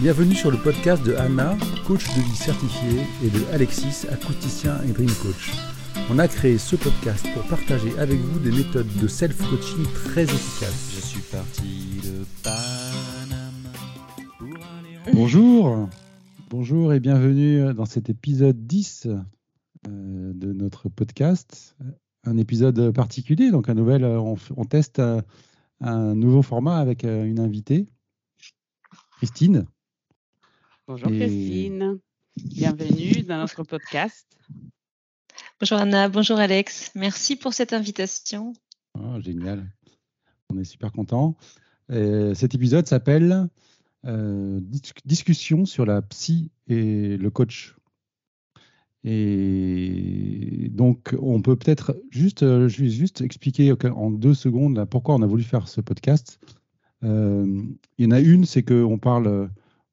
Bienvenue sur le podcast de Anna, coach de vie certifié, et de Alexis, acousticien et dream coach. On a créé ce podcast pour partager avec vous des méthodes de self-coaching très efficaces. Je suis parti de Panama Bonjour, bonjour et bienvenue dans cet épisode 10 euh, de notre podcast. Un épisode particulier, donc un nouvel, euh, on, on teste un, un nouveau format avec euh, une invitée, Christine. Bonjour Christine, bienvenue dans notre podcast. Bonjour Anna, bonjour Alex, merci pour cette invitation. Oh, génial, on est super content. cet épisode s'appelle euh, Discussion sur la psy et le coach. Et donc, on peut peut-être juste, euh, juste expliquer en deux secondes pourquoi on a voulu faire ce podcast. Euh, il y en a une, c'est qu'on parle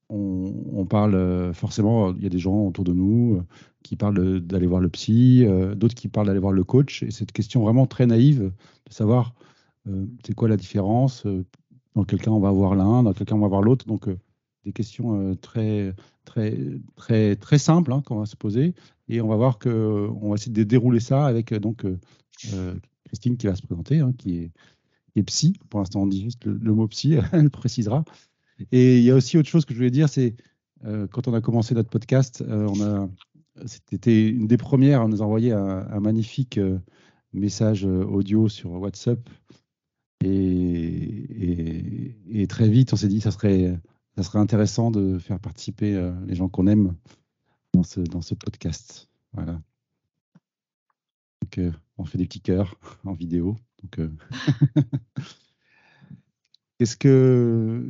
on, parle euh, forcément, il y a des gens autour de nous euh, qui parlent d'aller voir le psy, euh, d'autres qui parlent d'aller voir le coach. Et cette question vraiment très naïve de savoir c'est quoi la différence, dans quel cas on va voir l'un, dans quel cas on va voir l'autre. Donc des questions très très très très simples hein, qu'on va se poser et on va voir que on va essayer de dérouler ça avec donc Christine qui va se présenter, hein, qui, est, psy. Pour l'instant, on dit juste le mot psy, elle précisera. Et il y a aussi autre chose que je voulais dire, c'est euh, quand on a commencé notre podcast, euh, c'était une des premières à nous envoyer un, magnifique euh, message audio sur WhatsApp. Et, très vite, on s'est dit ça serait, ça serait intéressant de faire participer les gens qu'on aime dans ce, podcast. Voilà. Donc, on fait des petits cœurs en vidéo. Qu'est-ce que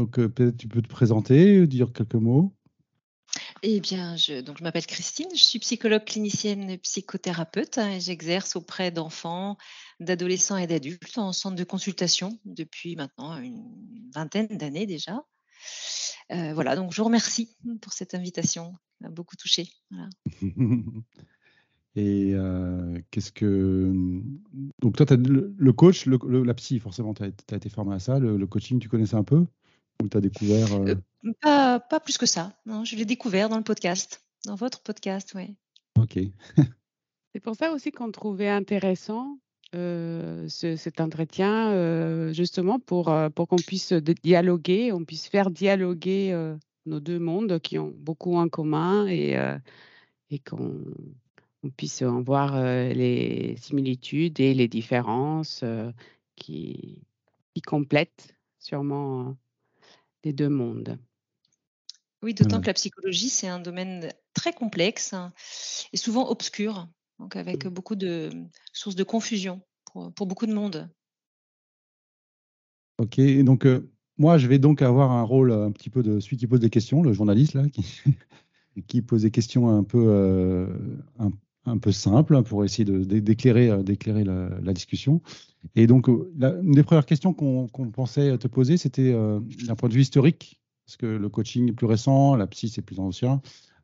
donc, euh, peut-être tu peux te présenter, dire quelques mots? Eh bien, je, donc, je m'appelle Christine, je suis psychologue clinicienne psychothérapeute hein, et j'exerce auprès d'enfants, d'adolescents et d'adultes en centre de consultation depuis maintenant une vingtaine d'années déjà. Euh, voilà, donc je vous remercie pour cette invitation, ça m'a beaucoup touché. Et euh, qu'est-ce que. Donc, toi, as le, coach, la psy, forcément, tu as, été formé à ça. Le, coaching, tu connaissais un peu? Ou tu as découvert euh euh, pas, plus que ça. Non, je l'ai découvert dans le podcast, dans votre podcast, oui. Ok. C'est pour ça aussi qu'on trouvait intéressant euh, cet entretien, justement pour, pour qu'on puisse dialoguer, on puisse faire dialoguer nos deux mondes qui ont beaucoup en commun et, et qu'on puisse en voir les similitudes et les différences qui, qui complètent sûrement des deux mondes. Oui, d'autant que la psychologie, c'est un domaine très complexe hein, et souvent obscur, donc avec mmh. beaucoup de sources de confusion pour, beaucoup de monde. Ok, donc euh, moi, je vais donc avoir un rôle un petit peu de celui qui pose des questions, le journaliste là, qui, qui pose des questions un peu, euh, un, peu simples hein, pour essayer d'éclairer euh, d'éclairer la, la, discussion. Et donc, euh, une des premières questions qu'on pensait te poser, c'était euh, d'un point de vue historique, parce que le coaching est plus récent, la psy c'est plus ancien.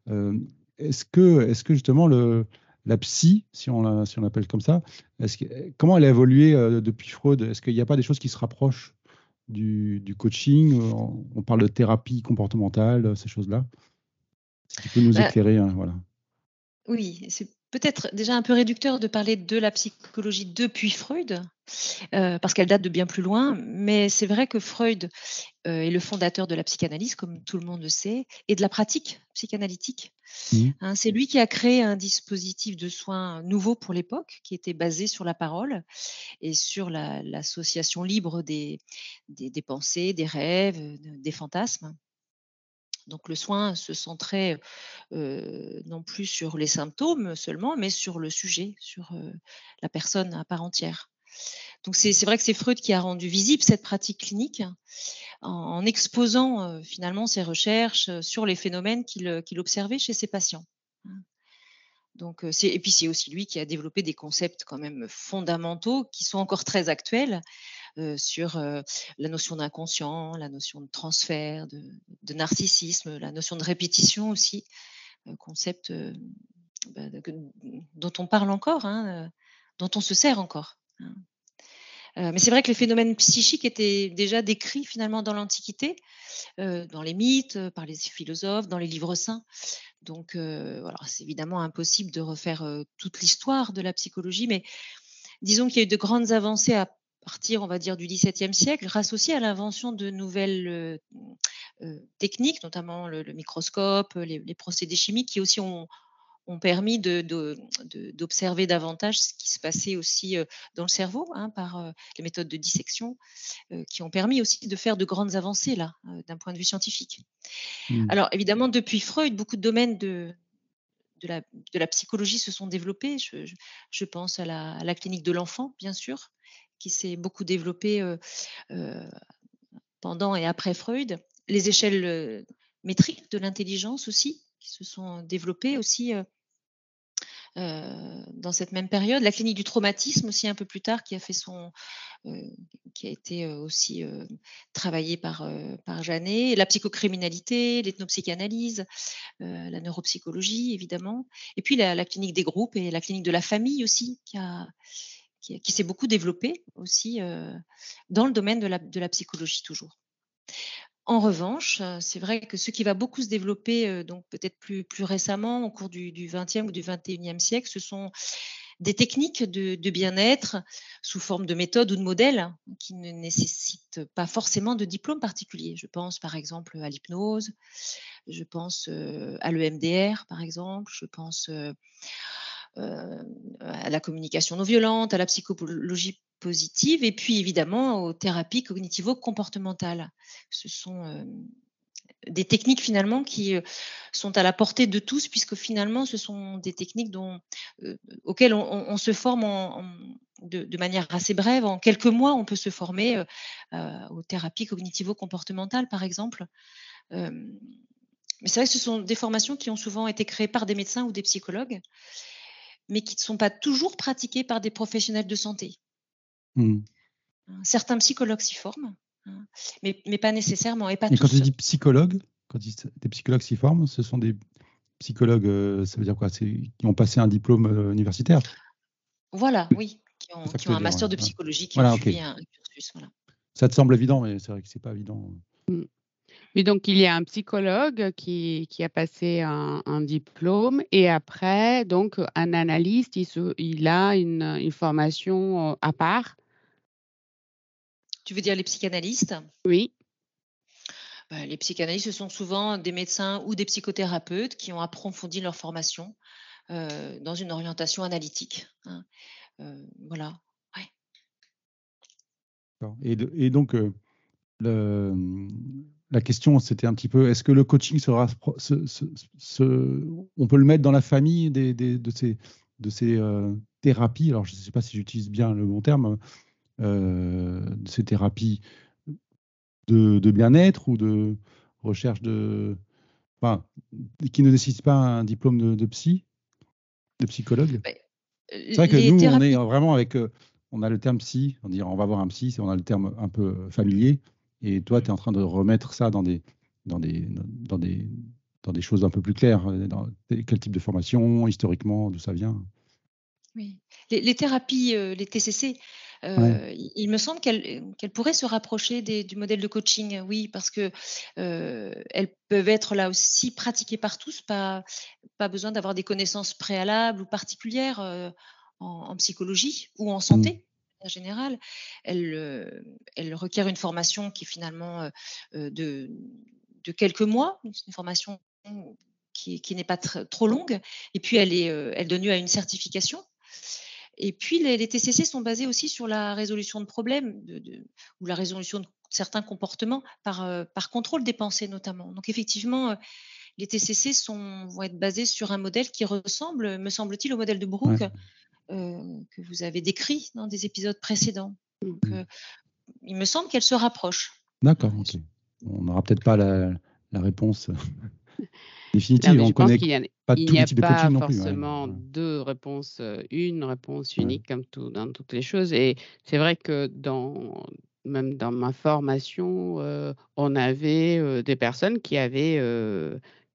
Euh, est-ce que, est que justement le, la psy, si on l'appelle comme ça, que, comment elle a évolué depuis Freud? Est-ce qu'il n'y a pas des choses qui se rapprochent du, coaching? On, parle de thérapie comportementale, ces choses-là? Si tu peux nous bah éclairer, hein, voilà. Oui, c'est peut-être déjà un peu réducteur de parler de la psychologie depuis Freud, euh, parce qu'elle date de bien plus loin, mais c'est vrai que Freud euh, est le fondateur de la psychanalyse, comme tout le monde le sait, et de la pratique psychanalytique. Mmh. Hein, c'est lui qui a créé un dispositif de soins nouveau pour l'époque, qui était basé sur la parole et sur l'association libre des, des, pensées, des rêves, des fantasmes. Donc le soin se centrait non plus sur les symptômes seulement, mais sur le sujet, sur la personne à part entière. Donc c'est vrai que c'est Freud qui a rendu visible cette pratique clinique en, exposant finalement ses recherches sur les phénomènes qu'il observait chez ses patients. Hein. Donc, et puis c'est aussi lui qui a développé des concepts quand même fondamentaux qui sont encore très actuels sur euh, la notion d'inconscient, la notion de transfert, de, narcissisme, la notion de répétition aussi, euh, concept bah, dont on parle encore, hein, dont on se sert encore. Hein. Euh, mais c'est vrai que les phénomènes psychiques étaient déjà décrits finalement dans l'Antiquité, euh, dans les mythes, euh, par les philosophes, dans les livres saints. Donc, c'est évidemment impossible de refaire toute l'histoire de la psychologie, mais disons qu'il y a eu de grandes avancées à partir, on va dire, du XVIIe siècle, grâce aussi à l'invention de nouvelles techniques, notamment le, microscope, les, les, procédés chimiques, qui aussi ont, ont permis d'observer davantage ce qui se passait aussi dans le cerveau hein, par les méthodes de dissection, qui ont permis aussi de faire de grandes avancées là, d'un point de vue scientifique. Mmh. Alors évidemment, depuis Freud, beaucoup de domaines de, de, la, de la psychologie se sont développés. Je, je pense à la, à la, clinique de l'enfant, bien sûr, qui s'est beaucoup développée pendant et après Freud. Les échelles métriques de l'intelligence aussi, qui se sont développées aussi euh, dans cette même période. La clinique du traumatisme aussi un peu plus tard, qui a fait son, euh, qui a été euh, aussi travaillée par par Janet. La psychocriminalité, l'ethnopsychanalyse, la neuropsychologie évidemment, et puis la, clinique des groupes et la clinique de la famille aussi, qui a qui, s'est beaucoup développée aussi dans le domaine de la, de psychologie toujours. En revanche, euh, c'est vrai que ce qui va beaucoup se développer, euh, donc peut-être plus, plus récemment, au cours du, 20e ou du 21e siècle, ce sont des techniques de, bien-être sous forme de méthodes ou de modèles qui ne nécessitent pas forcément de diplôme particulier. Je pense par exemple à l'hypnose, je pense euh, à l'EMDR par exemple, je pense à la communication non violente, à la psychologie positive et puis évidemment aux thérapies cognitivo-comportementales. Ce sont euh, des techniques finalement qui euh, sont à la portée de tous puisque finalement ce sont des techniques dont, euh, auxquelles on, se forme de, manière assez brève. En quelques mois, on peut se former aux thérapies cognitivo-comportementales par exemple. mais c'est vrai que ce sont des formations qui ont souvent été créées par des médecins ou des psychologues mais qui ne sont pas toujours pratiquées par des professionnels de santé. Mmh. Hein, certains psychologues s'y forment, hein, mais, mais, pas nécessairement. Et, pas quand tu dis psychologue, quand des psychologues s'y forment, ce sont des psychologues, euh, ça veut dire quoi? Qui ont passé un diplôme euh, universitaire? Voilà, oui, qui ont, qui ont un master de psychologie, qui ont suivi un cursus. Voilà. Ça te semble évident, mais c'est vrai que c'est pas évident. Mais donc, il y a un psychologue qui, qui a passé un, un, diplôme et après, donc, un analyste, il, se, il a une, une, formation euh, à part tu veux dire les psychanalystes? Oui. Bah, les psychanalystes, ce sont souvent des médecins ou des psychothérapeutes qui ont approfondi leur formation euh, dans une orientation analytique. Hein. Euh, voilà. Et, et, donc, euh, le, la question, c'était un petit peu, est-ce que le coaching sera, on peut le mettre dans la famille des, de ces, de ces thérapies? Alors, je ne sais pas si j'utilise bien le bon terme, euh, de ces thérapies de, bien-être ou de recherche de. Enfin, qui ne nécessitent pas un diplôme de, psy, de psychologue? C'est vrai que nous, on est vraiment avec. Euh, on a le terme psy, on dit on va voir un psy, on a le terme un peu familier. Et toi, tu es en train de remettre ça dans des, dans des, dans des, dans des choses un peu plus claires. Dans quel type de formation, historiquement, d'où ça vient? Oui. Les, thérapies, euh, les TCC, euh, il me semble qu'elles pourraient se rapprocher du modèle de coaching, oui, parce que euh, elles peuvent être là aussi pratiquées par tous, pas, pas besoin d'avoir des connaissances préalables ou particulières euh, en, psychologie ou en mmh. santé. En général, elle, elle requiert une formation qui est finalement de, de quelques mois, une formation qui, n'est pas trop longue, et puis elle, est, elle donne lieu à une certification. Et puis, les, TCC sont basés aussi sur la résolution de problèmes ou la résolution de certains comportements par, euh, par contrôle des pensées notamment. Donc, effectivement, euh, les TCC vont être basés sur un modèle qui ressemble, me semble-t-il, au modèle de Brooke. Euh, que vous avez décrit dans des épisodes précédents. Donc, mmh. il me semble qu'elle se rapproche. D'accord, ok. On n'aura peut-être pas la, la réponse définitive. on connaît qu'il il n'y a pas forcément deux réponses, euh, une réponse unique comme tout, dans toutes les choses. Et c'est vrai que dans, même dans ma formation, euh, on avait euh, des personnes qui avaient,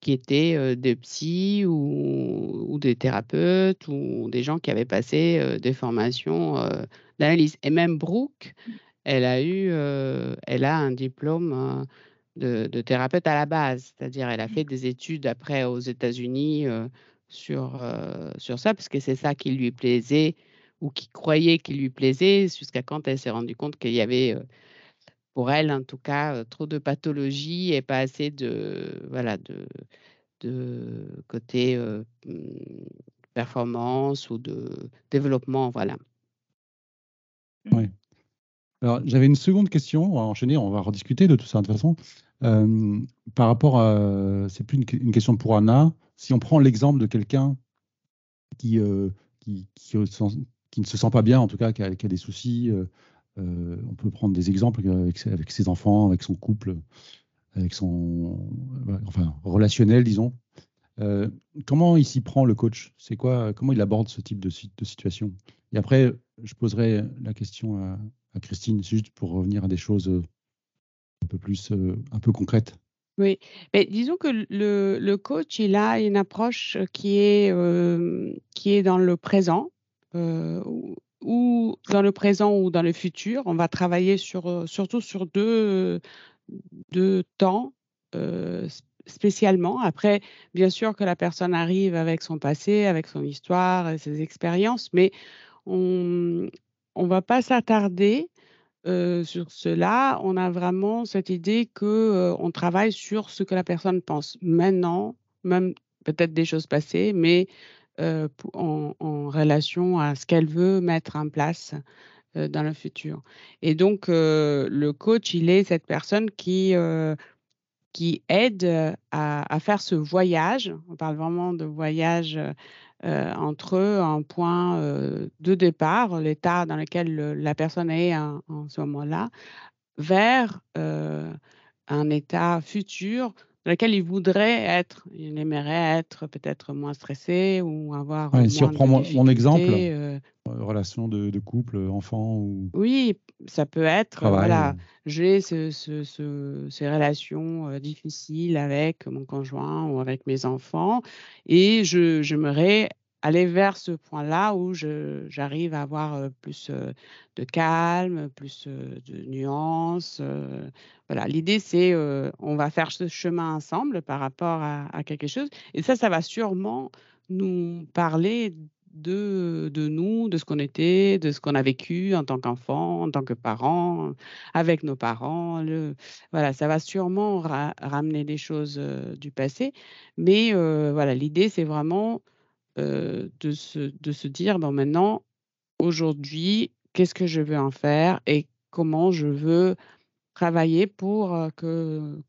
qui étaient des psys ou, ou, des thérapeutes ou des gens qui avaient passé des formations d'analyse. Et même Brooke, elle a eu, elle a un diplôme de, de, thérapeute à la base, c'est-à-dire elle a fait des études après aux États-Unis sur, sur ça, parce que c'est ça qui lui plaisait ou qui croyait qu'il lui plaisait, jusqu'à quand elle s'est rendue compte qu'il y avait pour elle, en tout cas, trop de pathologie et pas assez de, voilà, de, de côté mmh, performance ou de développement. Voilà. Oui. Alors, j'avais une seconde question. On enchaîner, on va rediscuter de tout ça de toute façon. par rapport à. C'est plus une, question pour Anna. Si on prend l'exemple de quelqu'un qui, qui, qui, ne se sent pas bien, en tout cas, qui a, des soucis, on peut prendre des exemples avec, ses enfants, avec son couple, avec son enfin, relationnel, disons. Euh, comment il s'y prend le coach? C'est quoi Comment il aborde ce type de, situation? Et après, je poserai la question à, Christine, juste pour revenir à des choses euh, un peu plus, un peu concrètes. Oui, mais disons que le, coach, il a une approche qui est, qui est dans le présent, ou dans le présent ou dans le futur. On va travailler euh, surtout sur deux, deux temps euh, spécialement. Après, bien sûr que la personne arrive avec son passé, avec son histoire ses expériences, mais on ne va pas s'attarder euh, sur cela. On a vraiment cette idée que on travaille sur ce que la personne pense maintenant, même peut-être des choses passées, mais euh, en, relation à ce qu'elle veut mettre en place euh, dans le futur. Et donc, euh, le coach, il est cette personne qui, qui aide à, faire ce voyage. On parle vraiment de voyage entre un point de départ, l'état dans lequel la personne est en ce moment-là, vers un état futur dans lequel il voudrait être. Il aimerait être peut-être moins stressé ou avoir. Ouais, si on prend mon, exemple, euh, euh, relation de, couple, enfant ou. Oui, ça peut être. Voilà, j'ai ce, ces relations euh, difficiles avec mon conjoint ou avec mes enfants et je, j'aimerais aller vers ce point-là où j'arrive à avoir plus de calme, plus de nuances. Voilà, l'idée c'est on va faire ce chemin ensemble par rapport à, quelque chose. Et ça, ça va sûrement nous parler de, de nous, de ce qu'on était, de ce qu'on a vécu en tant qu'enfant, en tant que parent, avec nos parents. Voilà, ça va sûrement ramener des choses du passé. Mais voilà, l'idée c'est vraiment euh, de, se, de se dire, bon, maintenant, aujourd'hui, qu'est-ce que je veux en faire et comment je veux travailler pour, que,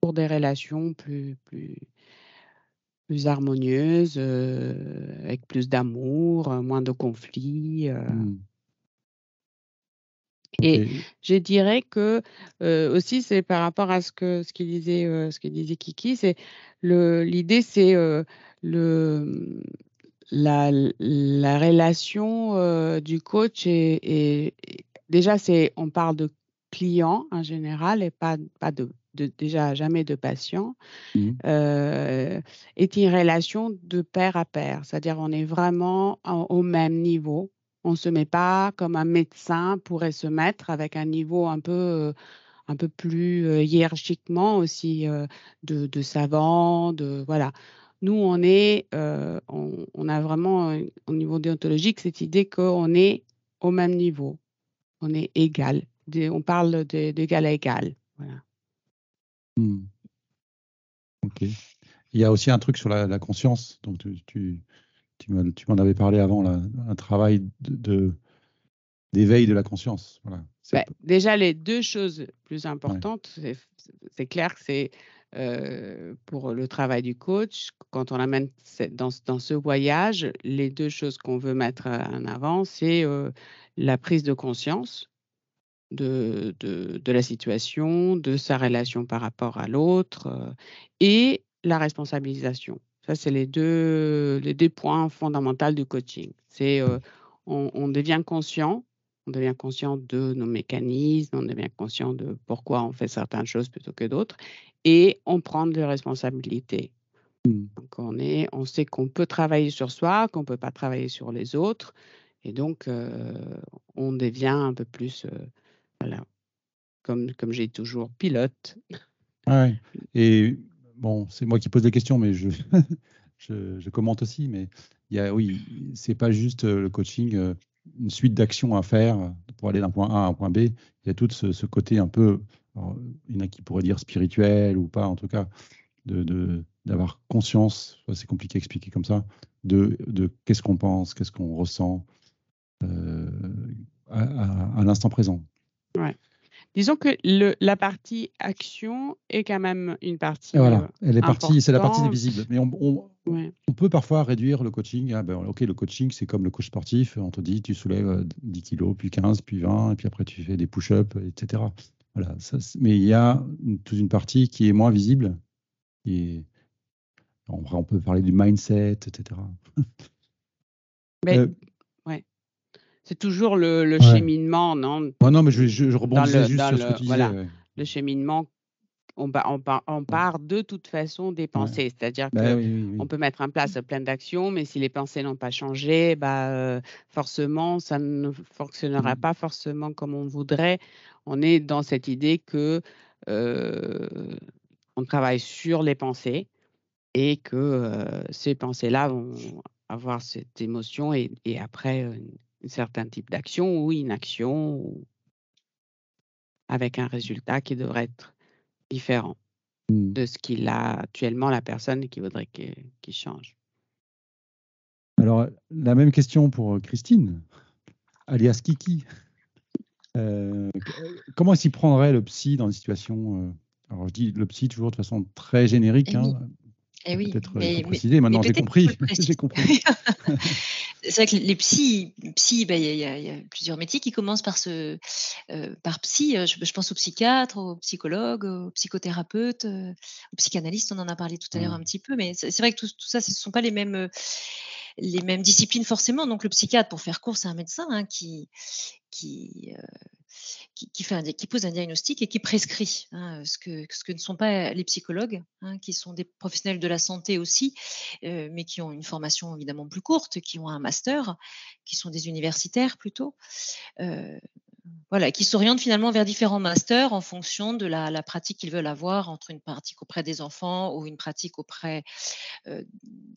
pour des relations plus, plus, plus harmonieuses, euh, avec plus d'amour, moins de conflits. Mmh. Et je dirais que aussi, c'est par rapport à ce que ce qu'il disait, ce qu'il disait Kiki, c'est l'idée, c'est le la, la relation du coach est, déjà c'est on parle de client en général et pas pas de, déjà jamais de patient mmh. est une relation de pair à pair, c'est-à-dire on est vraiment au même niveau on ne se met pas comme un médecin pourrait se mettre avec un niveau un peu, euh, un peu plus euh, hiérarchiquement aussi euh, de, de, savant, de voilà. Nous, on est, on, a vraiment au niveau déontologique cette idée qu'on est au même niveau, on est égal. on parle d'égal à égal. Voilà. Ok. Il y a aussi un truc sur la, conscience. Donc, tu, tu m'en avais parlé avant, là, un travail de, d'éveil de la conscience. Voilà. Bah, déjà, les deux choses plus importantes, c'est clair que c'est euh, pour le travail du coach, quand on amène dans, ce voyage, les deux choses qu'on veut mettre en avant, c'est euh, la prise de conscience de, la situation, de sa relation par rapport à l'autre euh, et la responsabilisation. Ça, c'est les deux, points fondamentaux du coaching. C'est on, devient conscient, on devient conscient de nos mécanismes, on devient conscient de pourquoi on fait certaines choses plutôt que d'autres, et on prend des responsabilités. Mmh. Donc on, est, on sait qu'on peut travailler sur soi, qu'on ne peut pas travailler sur les autres. Et donc, euh, on devient un peu plus, euh, voilà, comme, comme j'ai toujours, pilote. Ouais. Et bon, c'est moi qui pose des questions, mais je, je, je commente aussi. Mais il y a, oui, c'est pas juste euh, le coaching, une suite d'actions à faire pour aller d'un point A à un point B. Il y a tout ce, ce côté un peu, alors, il y en a qui pourraient dire spirituel ou pas, en tout cas, de, d'avoir conscience, c'est compliqué à expliquer comme ça, de, de qu'est-ce qu'on pense, qu'est-ce qu'on ressent euh, à, à- à l'instant présent. Disons que le, la partie action est quand même une partie. Et voilà, elle est partie, c'est la partie visible. Mais on, on- euh, ouais. on peut parfois réduire le coaching. Ah ben, ok, le coaching, c'est comme le coach sportif. On te dit, tu soulèves euh, 10 kilos, puis 15, puis 20, et puis après, tu fais des push-ups, etc. Voilà, ça, mais il y a une- toute une partie qui est moins visible. En vrai, on peut parler du mindset, etc. Mais Euh, c'est toujours le, le Ouais. cheminement, non? Ouais, non, mais je, je, je rebondissais juste sur ce le- que tu disais. voilà. ouais. Le cheminement, on, on, pa- on part de toute façon des pensées. C'est-à-dire que Ben oui, oui, oui. On peut mettre en place plein d'actions, mais si les pensées n'ont pas changé, bah, euh, forcément, ça ne fonctionnera Mm. pas forcément comme on voudrait. On est dans cette idée que euh, on travaille sur les pensées et que euh, ces pensées-là vont avoir cette émotion et, et après euh, un certain type d'action ou inaction ou avec un résultat qui devrait être différent Mm. de ce qu'il a actuellement la personne qui voudrait qu'il qu'il change. Alors, la même question pour Christine, alias Kiki. Euh, comment s'y prendrait le psy dans une situation euh, Alors, je dis le psy toujours de façon très générique. Eh hein, Eh oui, Peut-être euh, mais- préciser. Maintenant, j'ai compris. j'ai compris. C'est vrai que les psys, psy, ben, il y, a- y y plusieurs métiers qui commencent par ce, euh, par psy. Euh, Je, je pense aux psychiatres, aux psychologues, aux psychothérapeutes, euh, aux psychanalystes. On en a parlé tout à l'heure Ouais. un petit peu, mais c'est c'est vrai que tout, tout ça, ce ne sont pas les mêmes, euh, les mêmes disciplines forcément. Donc le psychiatre, pour faire court, c'est un médecin hein, qui, qui, euh, qui, pose un diagnostic et qui prescrit, hein, ce, que, ce que ne sont pas les psychologues, hein, qui sont des professionnels de la santé aussi, euh, mais qui ont une formation évidemment plus courte, qui ont un master, qui sont des universitaires plutôt. Euh, voilà, qui s'orientent finalement vers différents masters en fonction de la, pratique qu'ils veulent avoir entre une pratique auprès des enfants ou une pratique auprès euh,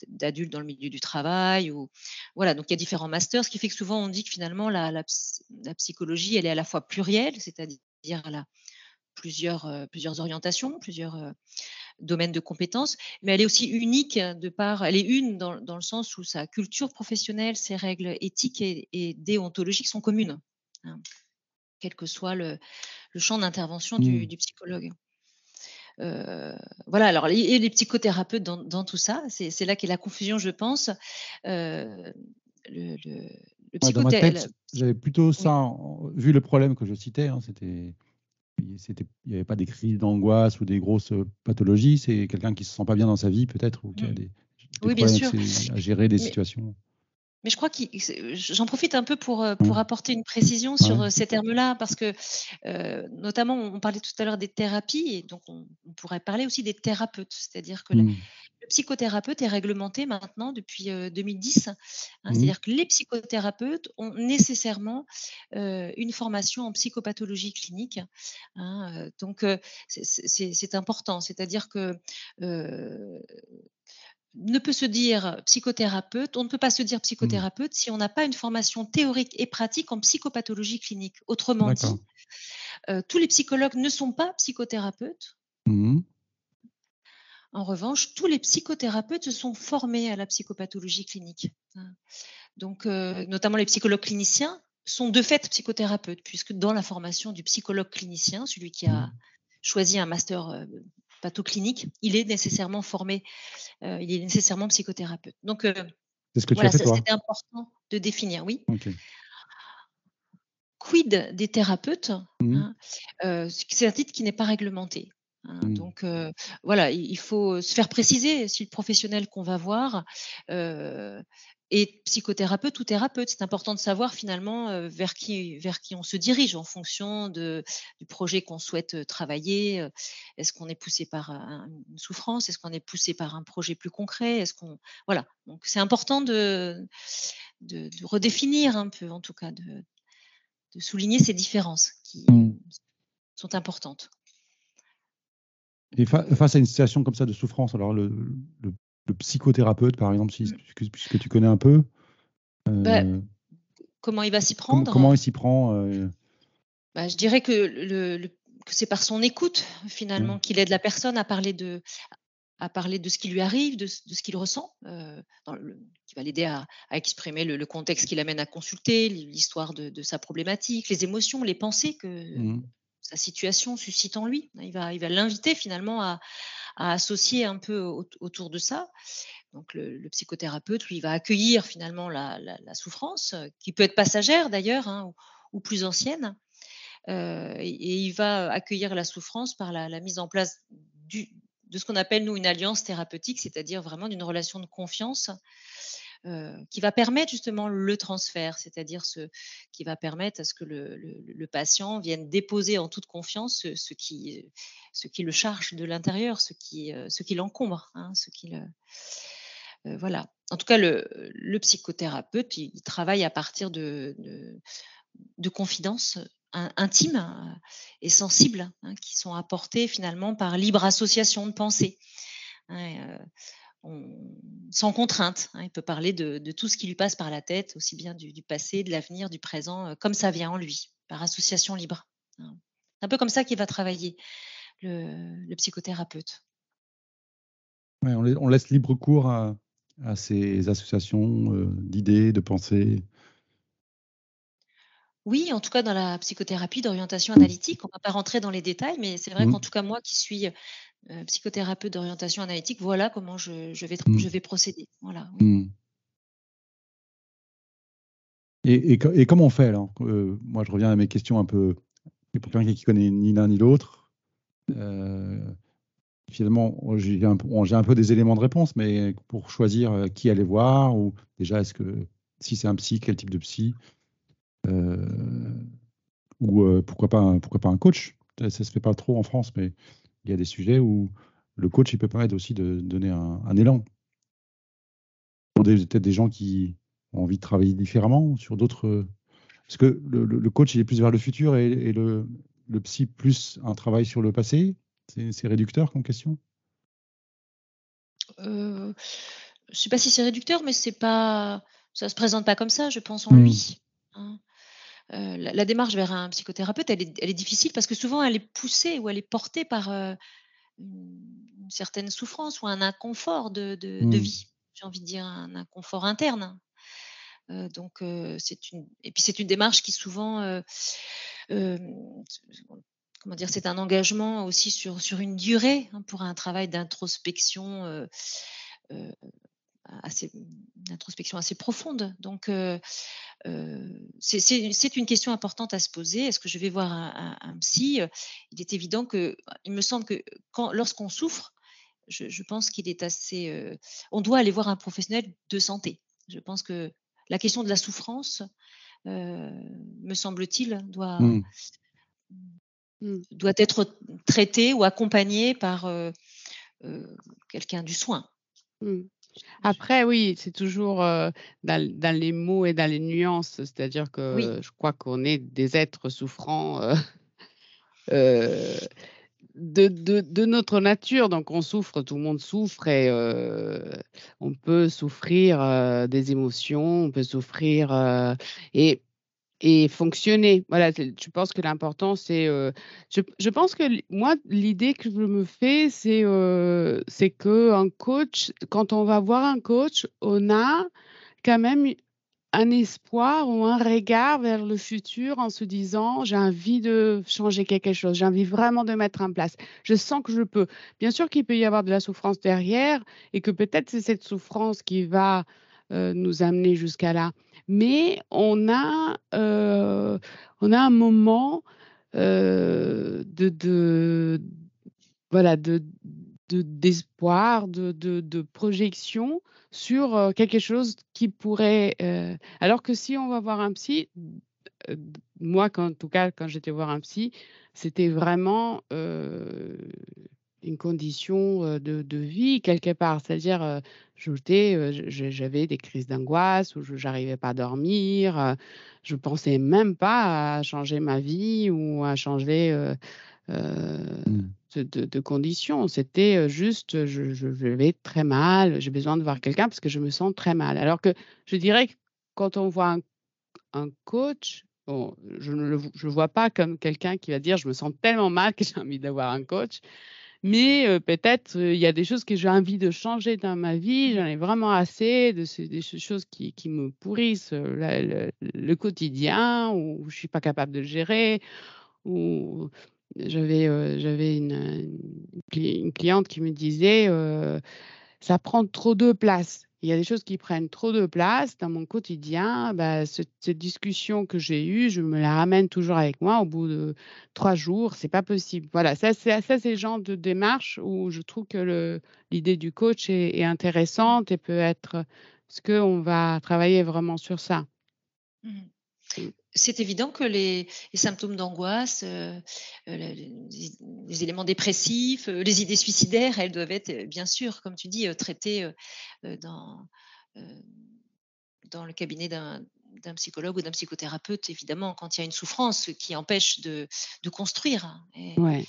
d'adultes dans le milieu du travail. Voilà, donc il y a différents masters, ce qui fait que souvent on dit que finalement la, la, ps- la psychologie, elle est à la fois plurielle, c'est-à-dire euh, plusieurs orientations, plusieurs euh, domaines de compétences, mais elle est aussi unique de par, elle est une dans, le sens où sa culture professionnelle, ses règles éthiques et, et déontologiques sont communes, hein, quel que soit le, le champ d'intervention du, Mm. du psychologue. Euh, voilà, alors les, et les psychothérapeutes dans, dans tout ça, c'est là qu'est la confusion, je pense. Euh, le, le, le Ouais, dans ma psychothé- tête, j'avais plutôt ça, vu le problème que je citais, hein, c'était, il n'y avait pas des crises d'angoisse ou des grosses euh, pathologies, c'est quelqu'un qui se sent pas bien dans sa vie peut-être ou qui a Mm. des, des Oui, bien sûr. à gérer des Mais- situations. Mais je crois que j'en profite un peu pour, euh, pour apporter une précision sur Ouais. euh, ces termes-là, parce que euh, notamment, on parlait tout à l'heure des thérapies, et donc on, on pourrait parler aussi des thérapeutes, c'est-à-dire que la- le psychothérapeute est réglementé maintenant depuis euh, 2010, hein, Mhm. c'est-à-dire que les psychothérapeutes ont nécessairement euh, une formation en psychopathologie clinique. hein, euh, donc euh, c'est- important, c'est-à-dire que euh, ne peut se dire psychothérapeute, on ne peut pas se dire psychothérapeute si on n'a pas une formation théorique et pratique en psychopathologie clinique. Autrement dit, euh, tous les psychologues ne sont pas psychothérapeutes. Mhm. En revanche, tous les psychothérapeutes se sont formés à la psychopathologie clinique. hein. Donc, euh, notamment les psychologues cliniciens sont de fait psychothérapeutes, puisque dans la formation du psychologue clinicien, celui qui a Mhm. choisi un master euh, pathoclinique, il est nécessairement formé, euh, il est nécessairement psychothérapeute. Donc, euh, C'est ce que voilà, tu as fait ça, c'était important de définir, oui. Quid des thérapeutes Mhm. hein, euh, C'est un titre qui n'est pas réglementé. hein. Mhm. Donc euh, voilà, il faut se faire préciser si le professionnel qu'on va voir et psychothérapeute ou thérapeute. C'est important de savoir finalement euh, vers qui, vers qui on se dirige en fonction de, du projet qu'on souhaite euh, travailler. Euh, est-ce qu'on est poussé par une souffrance? Est-ce qu'on est poussé par un projet plus concret? Est-ce qu'on voilà. Donc c'est important de, de, redéfinir un peu, en tout cas, de, de souligner ces différences qui mmh. sont importantes. Et face à une situation comme ça de souffrance, alors le, le le psychothérapeute, par exemple, si, puisque, tu connais un peu. Bah, euh, comment il va s'y prendre? Comment il s'y prend euh? bah, Je dirais que, le, c'est par son écoute, finalement, mmh. qu'il aide la personne à parler de, à parler de ce qui lui arrive, de, ce qu'il ressent, euh, qui va l'aider à, exprimer le, contexte qui l'amène à consulter, l'histoire de, sa problématique, les émotions, les pensées que mmh. sa situation suscite en lui. Il va, il va l'inviter finalement à, à associer un peu autour de ça. Donc le, psychothérapeute, lui, va accueillir finalement la, souffrance, euh, qui peut être passagère d'ailleurs, hein, ou, plus ancienne. Euh, et, il va accueillir la souffrance par la, mise en place de ce qu'on appelle, nous, une alliance thérapeutique, c'est-à-dire vraiment d'une relation de confiance euh, qui va permettre justement le transfert, c'est-à-dire ce qui va permettre à ce que le, patient vienne déposer en toute confiance ce, qui, ce qui le charge de l'intérieur, ce qui, euh, ce qui l'encombre, hein, ce qui euh, voilà. En tout cas, le, psychothérapeute, il, travaille à partir de, de, confidences intimes et sensibles hein, qui sont apportées finalement par libre association de pensée. Hein, sans contrainte. Hein. Il peut parler de, tout ce qui lui passe par la tête, aussi bien du, passé, de l'avenir, du présent, euh, comme ça vient en lui, par association libre. Hein. C'est un peu comme ça qu'il va travailler, le, psychothérapeute. on, laisse libre cours à, ces associations euh, d'idées, de pensées. Oui, en tout cas dans la psychothérapie d'orientation analytique, on ne va pas rentrer dans les détails, mais c'est vrai mmh. qu'en tout cas moi qui suis psychothérapeute d'orientation analytique, voilà comment je, vais, mmh. je vais procéder. Voilà. Mmh. Et, et, comment on fait alors? Euh, Moi, je reviens à mes questions un peu. Pour quelqu'un qui connaît ni l'un ni l'autre, euh, finalement, j'ai un, un, peu des éléments de réponse, mais pour choisir qui aller voir, ou déjà, est-ce que si c'est un psy, quel type de psy Ou pourquoi, pas pourquoi pas un coach? Ça ne se fait pas trop en France, mais il y a des sujets où le coach il peut permettre aussi de donner un, élan. Peut-être des gens qui ont envie de travailler différemment sur d'autres. Est-ce que le, coach il est plus vers le futur et, le, psy plus un travail sur le passé C'est réducteur comme question? Euh, Je ne sais pas si c'est réducteur, mais c'est pas, ça se présente pas comme ça, je pense, en hmm. lui. Hein. Euh, la, démarche vers un psychothérapeute, elle est, difficile parce que souvent elle est poussée ou elle est portée par euh, une, certaine souffrance ou un inconfort de, mmh. vie. J'ai envie de dire un inconfort interne. Euh, donc c'est une et puis c'est une démarche qui souvent comment dire c'est un engagement aussi sur sur une durée hein, pour un travail d'introspection assez, une introspection assez profonde. Donc, euh, euh, c'est une question importante à se poser. Est-ce que je vais voir un, psy? Il est évident que, il me semble que lorsqu'on souffre, je, pense qu'il est assez. Euh, on doit aller voir un professionnel de santé. Je pense que la question de la souffrance, me semble-t-il, doit, mmh. Mmh. doit être traitée ou accompagnée par quelqu'un du soin. Mmh. Après, oui, c'est toujours dans, les mots et dans les nuances. C'est-à-dire que je crois qu'on est des êtres souffrants de, notre nature. Donc, on souffre, tout le monde souffre et on peut souffrir des émotions, on peut souffrir. et et fonctionner. Voilà, je pense que l'important, c'est. Euh, je, pense que moi, l'idée que je me fais, c'est euh, c'est qu'un coach, quand on va voir un coach, on a quand même un espoir ou un regard vers le futur en se disant j'ai envie de changer quelque chose, j'ai envie vraiment de mettre en place. Je sens que je peux. Bien sûr qu'il peut y avoir de la souffrance derrière et que peut-être c'est cette souffrance qui va nous amener jusqu'à là. Mais on a, euh, on a un moment euh, de, voilà, de, d'espoir, de, de, de, projection sur quelque chose qui pourrait... alors que si on va voir un psy, moi, en tout cas, quand j'étais voir un psy, c'était vraiment une condition de, vie quelque part. C'est-à-dire, j'avais des crises d'angoisse ou je n'arrivais pas à dormir. je pensais même pas à changer ma vie ou à changer mmh. de, conditions. C'était juste, je, je, vais très mal, j'ai besoin de voir quelqu'un parce que je me sens très mal. Alors que je dirais que quand on voit un, coach, je ne le vois pas comme quelqu'un qui va dire je me sens tellement mal que j'ai envie d'avoir un coach. Mais peut-être il y a des choses que j'ai envie de changer dans ma vie. J'en ai vraiment assez de ces, des choses qui, qui me pourrissent le, quotidien ou je suis pas capable de gérer. Ou j'avais j'avais une, une, cliente qui me disait ça prend trop de place il y a des choses qui prennent trop de place dans mon quotidien. Bah, cette, discussion que j'ai eue, je me la ramène toujours avec moi au bout de trois jours. C'est pas possible. Voilà, ça, c'est le genre de démarche où je trouve que l'idée du coach est, intéressante et peut être ce qu'on va travailler vraiment sur ça. Mmh c'est évident que les, symptômes d'angoisse, euh, euh, les, éléments dépressifs, euh, les idées suicidaires, elles doivent être, bien sûr, comme tu dis, traitées dans, dans le cabinet d'un psychologue ou d'un psychothérapeute, évidemment, quand il y a une souffrance qui empêche de, construire. Oui.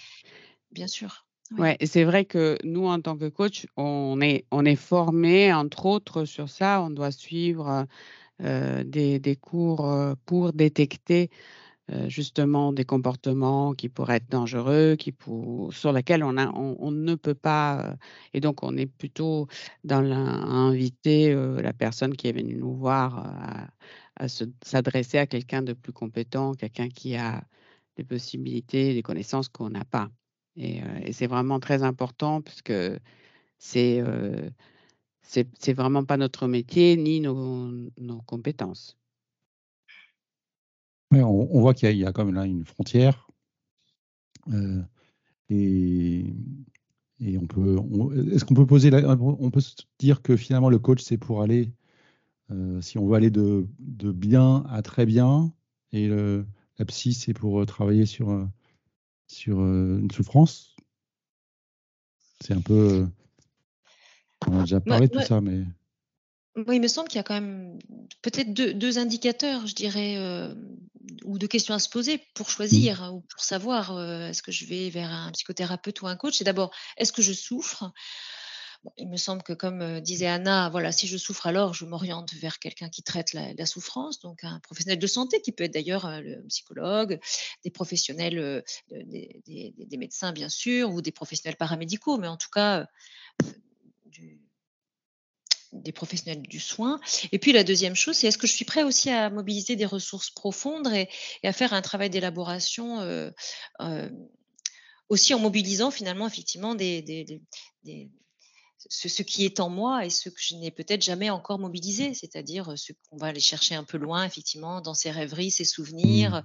Bien sûr. Ouais, c'est vrai que nous, en tant que coach, on est, on est formé, entre autres, sur ça. On doit suivre des, des, cours euh, pour détecter euh, justement des comportements qui pourraient être dangereux, sur lesquels on, ne peut pas, et donc on est plutôt dans la, à inviter la personne qui est venue nous voir à, s'adresser à quelqu'un de plus compétent, quelqu'un qui a des possibilités, des connaissances qu'on n'a pas. Et c'est vraiment très important puisque c'est c'est vraiment pas notre métier ni nos, compétences. On, voit qu'il y, a quand même là une frontière. Euh, et, et, on peut. Est-ce qu'on peut poser On peut dire que finalement le coach c'est pour aller, euh, si on veut aller de, de, bien à très bien, et la psy c'est pour euh, travailler sur sur une souffrance? C'est un peu. On a déjà parlé de tout ça, mais. Oui, il me semble qu'il y a quand même peut-être deux, indicateurs, je dirais, euh, ou deux questions à se poser pour choisir mmh. ou pour savoir euh, est-ce que je vais vers un psychothérapeute ou un coach. C'est d'abord, est-ce que je souffre? Il me semble que, comme euh, disait Anna, voilà, si je souffre, alors je m'oriente vers quelqu'un qui traite la, souffrance, donc un professionnel de santé qui peut être d'ailleurs le psychologue, des professionnels, des, des, médecins bien sûr, ou des professionnels paramédicaux, mais en tout cas des professionnels du soin. Et puis la deuxième chose, c'est est-ce que je suis prêt aussi à mobiliser des ressources profondes et, à faire un travail d'élaboration euh, euh, aussi en mobilisant finalement effectivement des, ce, qui est en moi et ce que je n'ai peut-être jamais encore mobilisé, c'est-à-dire ce qu'on va aller chercher un peu loin, effectivement, dans ses rêveries, ses souvenirs,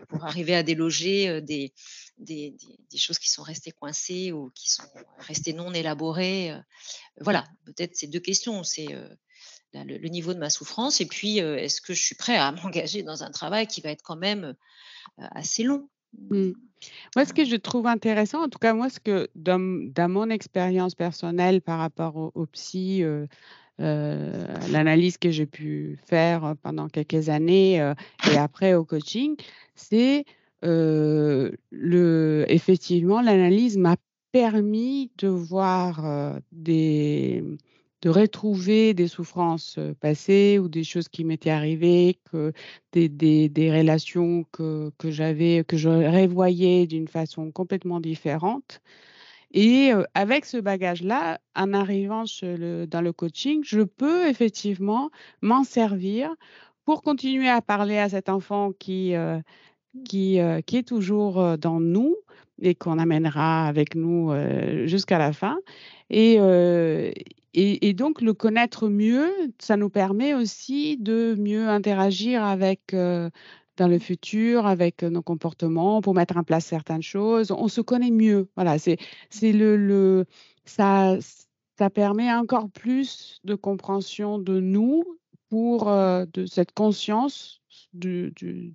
mmh. pour arriver à déloger euh, des, choses qui sont restées coincées ou qui sont restées non élaborées. Euh. Voilà, peut-être ces deux questions, c'est euh, le, niveau de ma souffrance et puis est-ce que je suis prêt à m'engager dans un travail qui va être quand même assez long? Mmh. Moi, ce que je trouve intéressant, en tout cas, moi, ce que dans, mon expérience personnelle par rapport au, psy, euh, euh, l'analyse que j'ai pu faire pendant quelques années euh, et après au coaching, c'est le, effectivement, l'analyse m'a permis de voir des, de retrouver des souffrances passées ou des choses qui m'étaient arrivées, que des, relations que, que j'avais, que je revoyais d'une façon complètement différente. Et avec ce bagage-là, en arrivant dans le coaching, je peux effectivement m'en servir pour continuer à parler à cet enfant qui, qui, qui est toujours dans nous et qu'on amènera avec nous jusqu'à la fin. Et, et, donc, le connaître mieux, ça nous permet aussi de mieux interagir avec, euh, dans le futur, avec nos comportements, pour mettre en place certaines choses. On se connaît mieux. Voilà, c'est le, le ça, ça permet encore plus de compréhension de nous pour euh, de cette conscience du- du-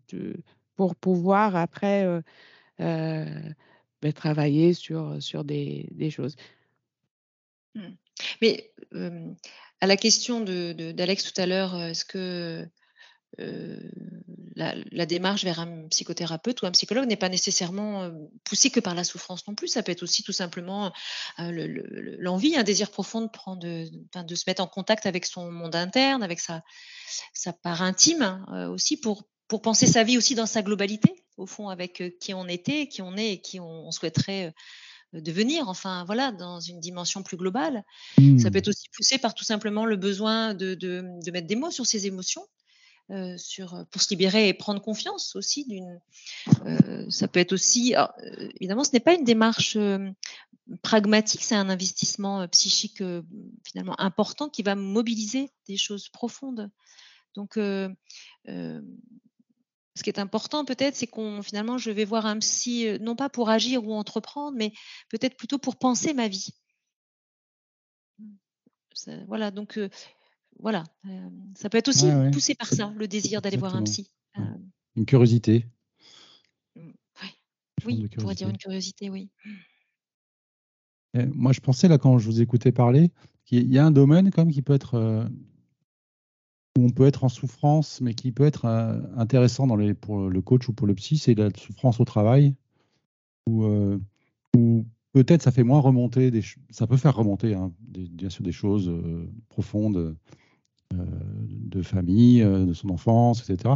pour pouvoir après ben, travailler sur, sur des, choses. Mais euh, à la question de- de- d'Alex tout à l'heure, est-ce que la, démarche vers un psychothérapeute ou un psychologue n'est pas nécessairement poussée que par la souffrance non plus? Ça peut être aussi tout simplement le- le- l'envie, un désir profond de prendre, de, de se mettre en contact avec son monde interne, avec sa, sa part intime euh, aussi pour pour penser sa vie aussi dans sa globalité, au fond, avec euh, qui on était, qui on est et qui on, souhaiterait euh, devenir, enfin voilà, dans une dimension plus globale. Ça peut Hmm. être aussi poussé par tout simplement le besoin de, de, de mettre des mots sur ses émotions, euh, sur, pour se libérer et prendre confiance aussi. d'une. euh, ça peut être aussi, alors, euh, évidemment, ce n'est pas une démarche euh, pragmatique, c'est un investissement psychique finalement important qui va mobiliser des choses profondes. Donc, ce qui est important peut-être, c'est qu'on finalement, je vais voir un psy, euh, non pas pour agir ou entreprendre, mais peut-être plutôt pour penser ma vie. Ça- voilà, donc euh, voilà, euh, ça peut être aussi Ouais, ouais. poussé par ça, le désir d'aller voir un psy. Euh, Une curiosité. Oui, on pourrait dire une curiosité, oui. Et moi, je pensais là quand je vous écoutais parler, qu'il y a un domaine quand même qui peut être où on peut être en souffrance, mais qui peut être euh, intéressant pour le coach ou pour le psy, c'est la souffrance au travail, où, euh, peut-être ça fait moins remonter, ça peut faire remonter hein, bien sûr des choses euh, profondes de famille, de son enfance, etc.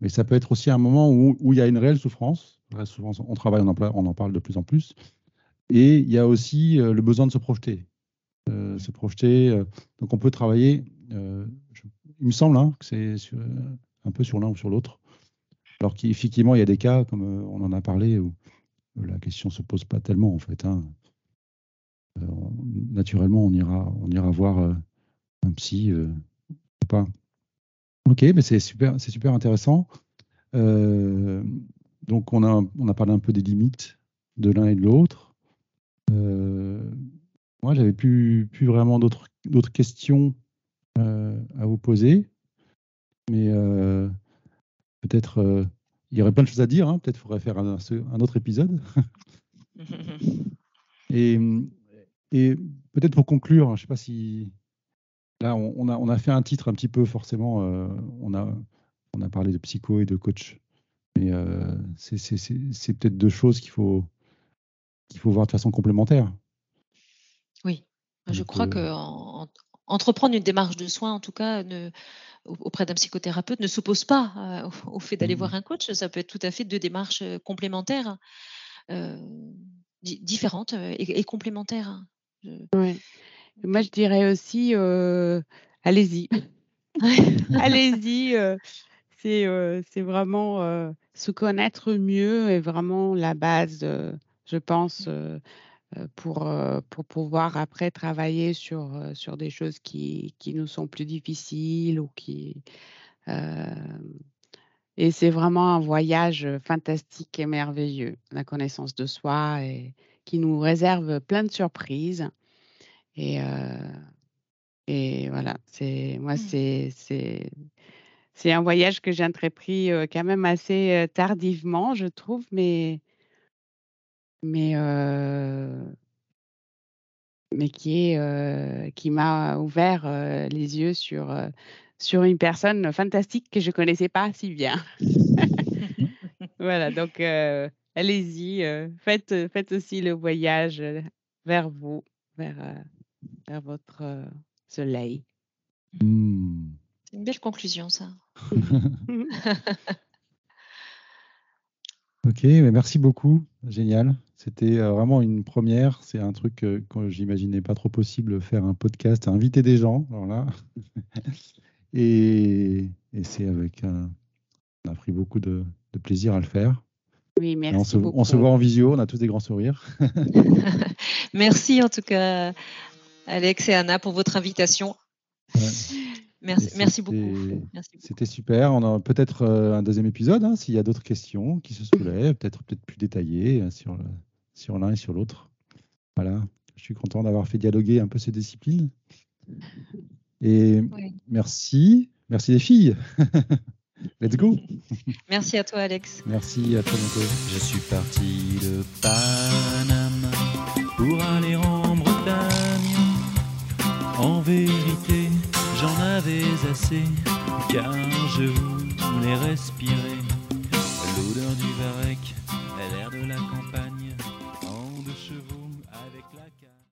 Mais ça peut être aussi un moment où, il y a une réelle souffrance. On travaille, on en, parle de plus en plus. Et il y a aussi le besoin de se projeter. Se projeter. donc on peut travailler, je- il me semble hein, que c'est sur- un peu sur l'un ou sur l'autre. Alors qu'effectivement, il y a des cas, comme euh, on en a parlé, où la question ne se pose pas tellement en fait. hein. Euh, naturellement, on ira, on ira voir euh, un psy euh, ou pas. Ok, mais c'est super, c'est super intéressant. Euh, donc on a, on a parlé un peu des limites de l'un et de l'autre. Euh, moi, j'avais plus, plus vraiment d'autres, questions euh, à vous poser, mais euh, peut-être euh, il y aurait plein de choses à dire. hein. Peut-être faudrait faire un, un autre épisode. Et, et peut-être pour conclure, je ne sais pas si là on, on a, on a fait un titre un petit peu forcément, euh, on, a, on a parlé de psycho et de coach, mais euh, c'est, peut-être deux choses qu'il faut, qu'il faut voir de façon complémentaire. Oui, je crois euh, que en- entreprendre une démarche de soins, en tout cas, ne- auprès d'un psychothérapeute, ne s'oppose pas euh, au, au fait d'aller Mhm. voir un coach. Ça peut être tout à fait deux démarches euh, complémentaires, euh, di- différentes et, et complémentaires. Je- Ouais. Moi, je dirais aussi, allez-y. Allez-y. c'est euh, vraiment euh, se connaître mieux est vraiment la base, euh, je pense, euh, pour, euh, pour pouvoir après travailler sur, euh, sur des choses qui, qui nous sont plus difficiles ou qui. euh, et c'est vraiment un voyage fantastique et merveilleux, la connaissance de soi et qui nous réserve plein de surprises. Et, euh, et voilà, c'est moi, Mm. c'est c'est c'est un voyage que j'ai entrepris euh, quand même assez euh, tardivement, je trouve, mais mais euh, mais qui est euh, qui m'a ouvert euh, les yeux sur euh, sur une personne fantastique que je connaissais pas si bien. Voilà, donc euh, allez-y, euh, faites faites aussi le voyage vers vous, vers euh, vers votre euh, soleil. Hmm. C'est une belle conclusion, ça. Ok, merci beaucoup, génial. C'était euh, vraiment une première. C'est un truc euh, que j'imaginais pas trop possible faire un podcast, inviter des gens. Alors là, et, et c'est avec un, on a pris beaucoup de, de plaisir à le faire. Oui, merci on, se, beaucoup. on se voit en visio, on a tous des grands sourires. Merci en tout cas, Alex et Anna, pour votre invitation. Ouais. Merci, beaucoup. C'était super. On a peut-être euh, un deuxième épisode hein, s'il y a d'autres questions qui se soulèvent, peut-être peut-être plus détaillées euh, sur l'un et sur l'autre. Voilà. Je suis content d'avoir fait dialoguer un peu ces disciplines. Et Oui. merci. Merci les filles. Let's go. Merci à toi, Alex. Merci, à bientôt. Je suis parti de Panama pour aller en Bretagne. En vérité, assez, car je voulais respirer l'odeur du varech, l'air de la campagne, en deux chevaux avec la.